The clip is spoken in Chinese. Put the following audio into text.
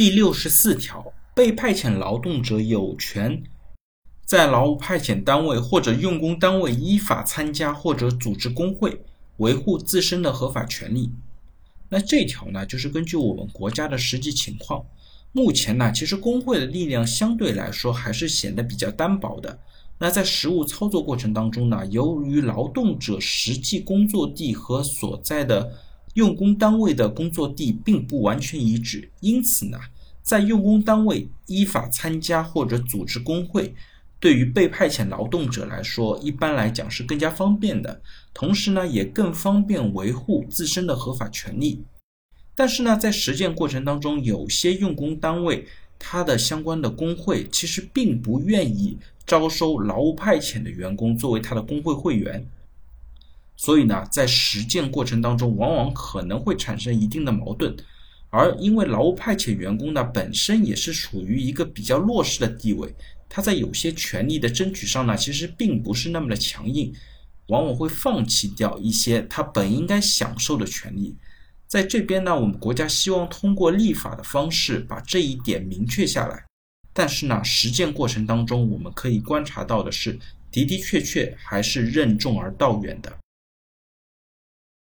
第六十四条，被派遣劳动者有权在劳务派遣单位或者用工单位依法参加或者组织工会，维护自身的合法权利。那这条呢，就是根据我们国家的实际情况，目前呢，其实工会的力量相对来说还是显得比较单薄的。那在实务操作过程当中呢，由于劳动者实际工作地和所在的用工单位的工作地并不完全一致，因此呢，在用工单位依法参加或者组织工会，对于被派遣劳动者来说，一般来讲是更加方便的，同时呢，也更方便维护自身的合法权利。但是呢，在实践过程当中，有些用工单位它的相关的工会其实并不愿意。招收劳务派遣的员工作为他的工会会员，所以呢，在实践过程当中，往往可能会产生一定的矛盾。而因为劳务派遣员工呢，本身也是处于一个比较弱势的地位，他在有些权利的争取上呢，其实并不是那么的强硬，往往会放弃掉一些他本应该享受的权利。在这边呢，我们国家希望通过立法的方式把这一点明确下来。但是呢，实践过程当中，我们可以观察到的是，的的确确还是任重而道远的。